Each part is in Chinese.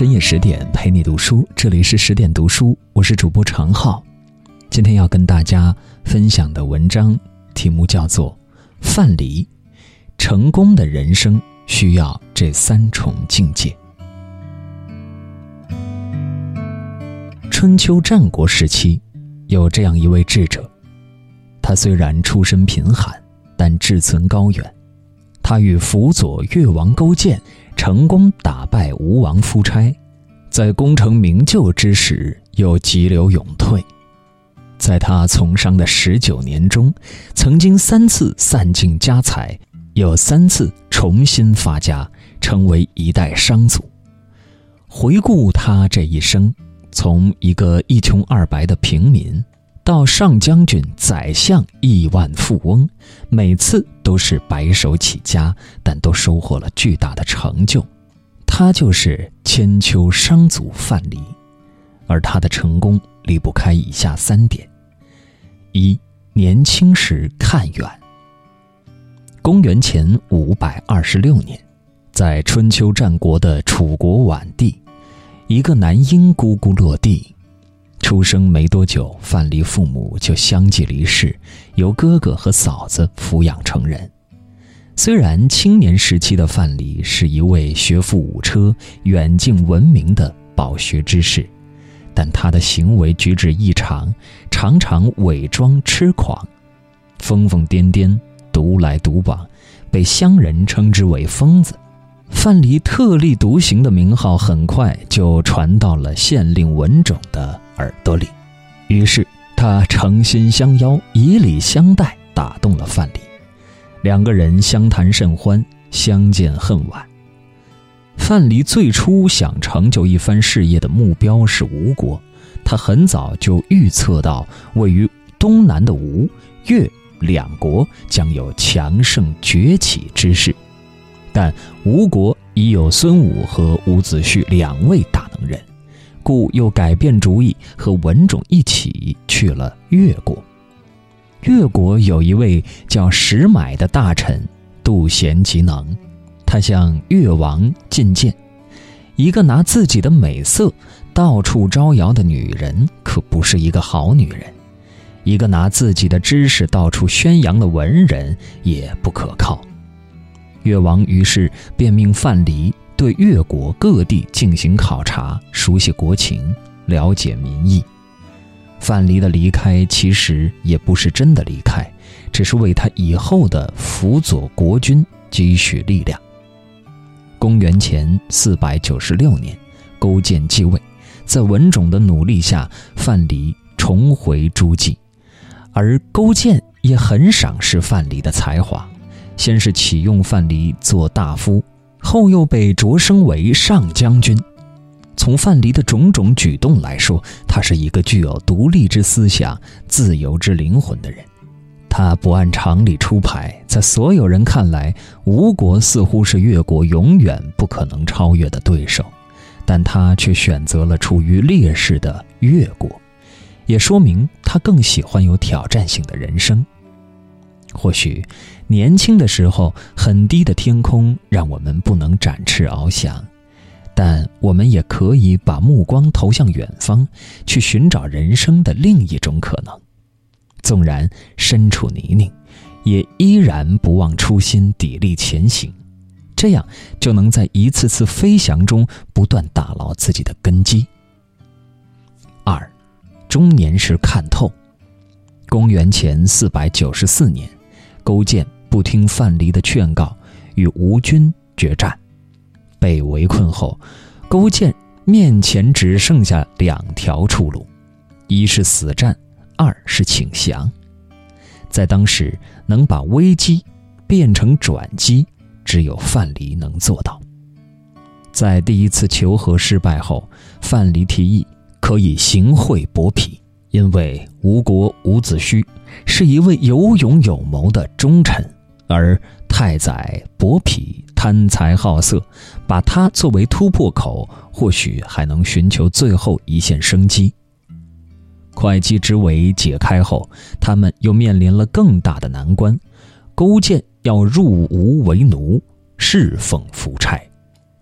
深夜十点陪你读书，这里是十点读书，我是主播常浩。今天要跟大家分享的文章题目叫做《范蠡：成功的人生需要这三重境界》。春秋战国时期，有这样一位智者，他虽然出身贫寒，但志存高远。他与辅佐越王勾践。成功打败吴王夫差，在功成名就之时又急流勇退，在他从商的十九年中，曾经三次散尽家财，又三次重新发家，成为一代商祖。回顾他这一生，从一个一穷二白的平民，到上将军、宰相、亿万富翁，每次都是白手起家，但都收获了巨大的成就。他就是千秋商祖范蠡，而他的成功离不开以下三点：一、年轻时看远。公元前五百二十六年，在春秋战国的楚国宛地，一个男婴咕咕落地。出生没多久，范蠡父母就相继离世，由哥哥和嫂子抚养成人。虽然青年时期的范蠡是一位学富五车、远近闻名的饱学之士，但他的行为举止异常，常常伪装痴狂，疯疯癫癫，独来独往，被乡人称之为疯子。范蠡特立独行的名号很快就传到了县令文种的耳朵里，于是他诚心相邀，以礼相待，打动了范蠡。两个人相谈甚欢，相见恨晚。范蠡最初想成就一番事业的目标是吴国，他很早就预测到位于东南的吴、越两国将有强盛崛起之势。但吴国已有孙武和伍子胥两位大能人，故又改变主意，和文种一起去了越国。越国有一位叫石买的大臣，妒贤极能，他向越王进谏：一个拿自己的美色到处招摇的女人，可不是一个好女人；一个拿自己的知识到处宣扬的文人，也不可靠。越王于是便命范蠡对越国各地进行考察，熟悉国情，了解民意。范蠡的离开其实也不是真的离开，只是为他以后的辅佐国君积蓄力量。公元前四百九十六年，勾践继位，在文种的努力下，范蠡重回诸暨，而勾践也很赏识范蠡的才华。先是启用范蠡做大夫，后又被擢升为上将军。从范蠡的种种举动来说，他是一个具有独立之思想、自由之灵魂的人。他不按常理出牌，在所有人看来，吴国似乎是越国永远不可能超越的对手，但他却选择了处于劣势的越国，也说明他更喜欢有挑战性的人生。或许，年轻的时候，很低的天空让我们不能展翅翱翔，但我们也可以把目光投向远方，去寻找人生的另一种可能。纵然身处泥泞，也依然不忘初心，砥砺前行。这样就能在一次次飞翔中不断打牢自己的根基。二，中年时看透。公元前四百九十四年。勾践不听范蠡的劝告，与吴军决战，被围困后，勾践面前只剩下两条出路：一是死战，二是请降。在当时，能把危机变成转机，只有范蠡能做到。在第一次求和失败后，范蠡提议可以行贿伯嚭。因为吴国伍子胥是一位有勇有谋的忠臣，而太宰伯嚭贪财好色，把他作为突破口，或许还能寻求最后一线生机。会稽之围解开后，他们又面临了更大的难关：勾践要入吴为奴，侍奉夫差。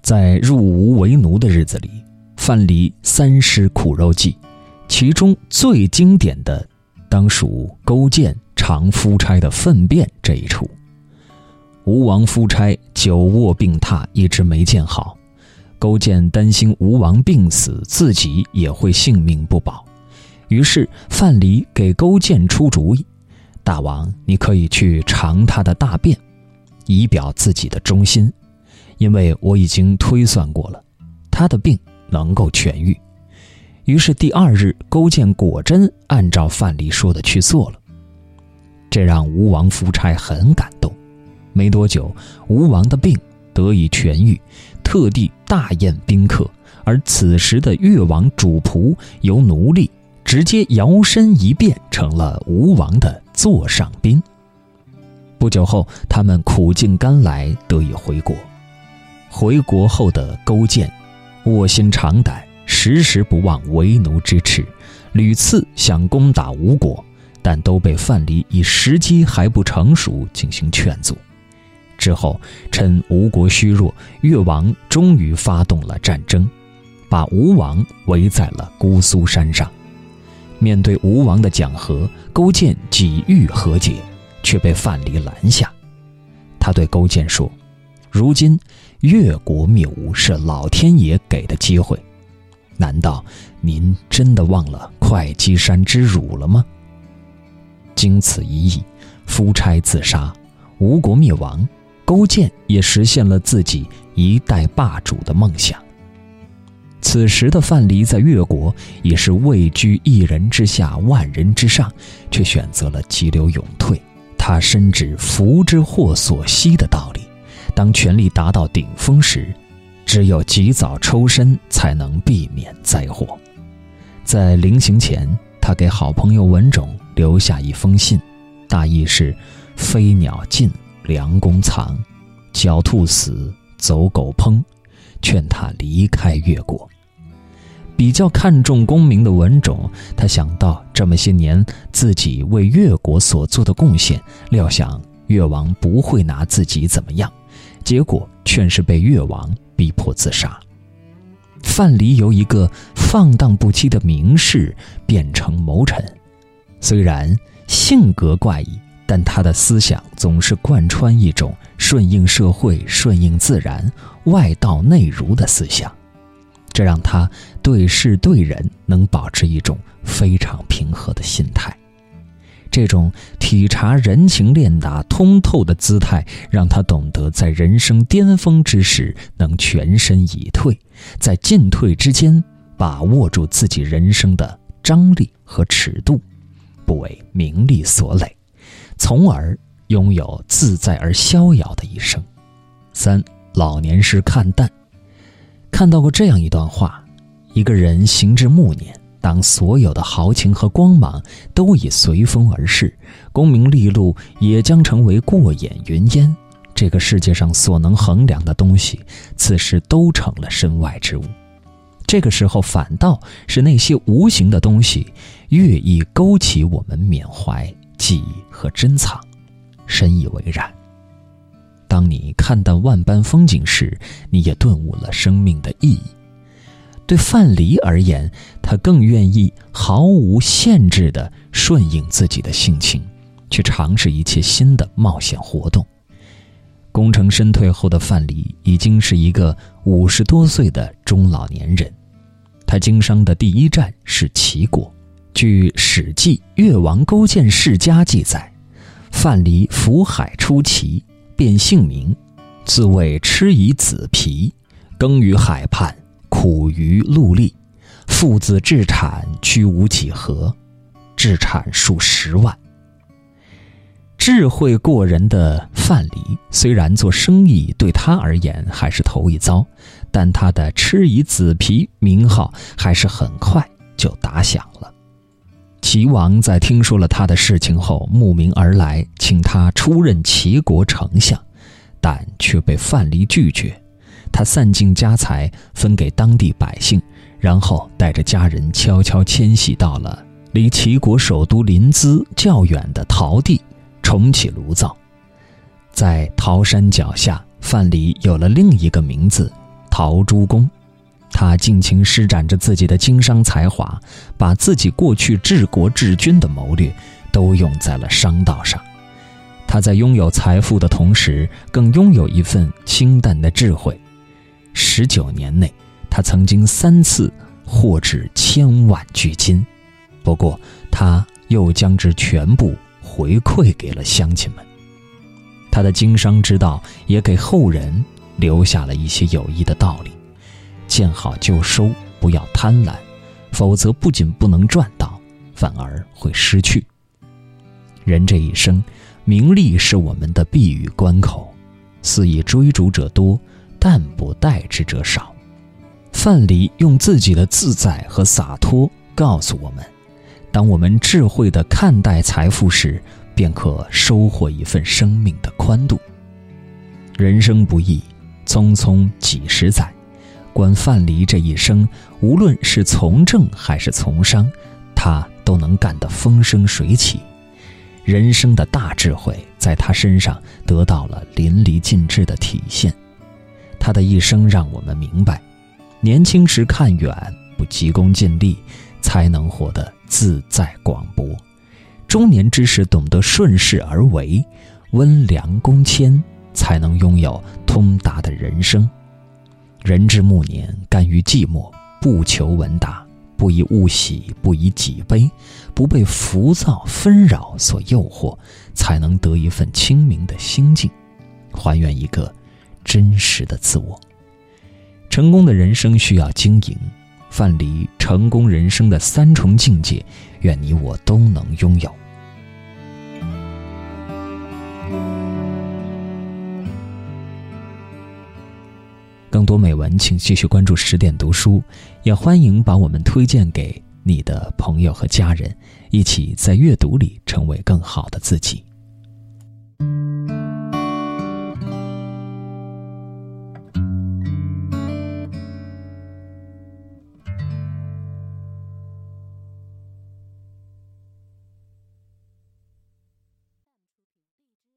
在入吴为奴的日子里，范蠡三施苦肉计，其中最经典的，当属勾践尝夫差的粪便这一出。吴王夫差久卧病榻，一直没见好。勾践担心吴王病死，自己也会性命不保，于是范蠡给勾践出主意：“大王，你可以去尝他的大便，以表自己的忠心，因为我已经推算过了，他的病能够痊愈。”于是第二日，勾践果真按照范蠡说的去做了，这让吴王夫差很感动。没多久，吴王的病得以痊愈。特地大宴宾客，而此时的越王主仆由奴隶直接摇身一变成了吴王的座上宾。不久后，他们苦尽甘来，得以回国。回国后的勾践，卧薪尝胆，时时不忘为奴之耻，屡次想攻打吴国，但都被范蠡以时机还不成熟进行劝阻。之后，趁吴国虚弱，越王终于发动了战争，把吴王围在了姑苏山上。面对吴王的讲和，勾践几欲和解，却被范蠡拦下。他对勾践说：“如今越国灭吴是老天爷给的机会，难道您真的忘了会稽山之辱了吗？”经此一役，夫差自杀，吴国灭亡。勾践也实现了自己一代霸主的梦想。此时的范蠡在越国也是位居一人之下，万人之上，却选择了急流勇退。他深知福之祸所息的道理，当权力达到顶峰时，只有及早抽身，才能避免灾祸。在临行前，他给好朋友文种留下一封信，大意是：飞鸟尽。良弓藏，狡兔死，走狗烹，劝他离开越国。比较看重功名的文种，他想到这么些年自己为越国所做的贡献，料想越王不会拿自己怎么样，结果却是被越王逼迫自杀。范蠡由一个放荡不羁的名士变成谋臣，虽然性格怪异。但他的思想总是贯穿一种顺应社会、顺应自然、外道内儒的思想，这让他对事对人能保持一种非常平和的心态。这种体察人情练达通透的姿态，让他懂得在人生巅峰之时能全身以退，在进退之间把握住自己人生的张力和尺度，不为名利所累。从而拥有自在而逍遥的一生。三老年时看淡，看到过这样一段话：一个人行至暮年，当所有的豪情和光芒都已随风而逝，功名利禄也将成为过眼云烟，这个世界上所能衡量的东西，此时都成了身外之物。这个时候，反倒是那些无形的东西，越易勾起我们缅怀。记忆和珍藏，深以为然。当你看淡万般风景时，你也顿悟了生命的意义。对范蠡而言，他更愿意毫无限制地顺应自己的性情，去尝试一切新的冒险活动。功成身退后的范蠡已经是一个五十多岁的中老年人，他经商的第一站是齐国。据《史记·越王勾践世家》记载，范蠡浮海出齐，变姓名，自谓吃以子皮，耕于海畔，苦于陆力，父子置产屈无几何，置产数十万。智慧过人的范蠡，虽然做生意对他而言还是头一遭，但他的吃以子皮名号还是很快就打响了。齐王在听说了他的事情后，慕名而来，请他出任齐国丞相，但却被范蠡拒绝。他散尽家财分给当地百姓，然后带着家人悄悄迁徙到了离齐国首都临淄较远的陶地，重启炉灶。在陶山脚下，范蠡有了另一个名字——陶朱公。他尽情施展着自己的经商才华，把自己过去治国治军的谋略都用在了商道上。他在拥有财富的同时，更拥有一份清淡的智慧。十九年内，他曾经三次获至千万巨金，不过他又将之全部回馈给了乡亲们。他的经商之道也给后人留下了一些有益的道理：见好就收，不要贪婪，否则不仅不能赚到，反而会失去。人这一生，名利是我们的避雨关口，肆意追逐者多，但不待之者少。范蠡用自己的自在和洒脱告诉我们：当我们智慧地看待财富时，便可收获一份生命的宽度。人生不易，匆匆几十载。观范蠡这一生，无论是从政还是从商，他都能干得风生水起。人生的大智慧在他身上得到了淋漓尽致的体现。他的一生让我们明白：年轻时看远，不急功近利，才能活得自在广博。中年之时，懂得顺势而为，温良恭谦，才能拥有通达的人生。人至暮年，甘于寂寞，不求闻达，不以物喜，不以己悲，不被浮躁纷扰所诱惑，才能得一份清明的心境，还原一个真实的自我。成功的人生需要经营。范蠡成功人生的三重境界，愿你我都能拥有。更多美文，请继续关注十点读书，也欢迎把我们推荐给你的朋友和家人，一起在阅读里成为更好的自己。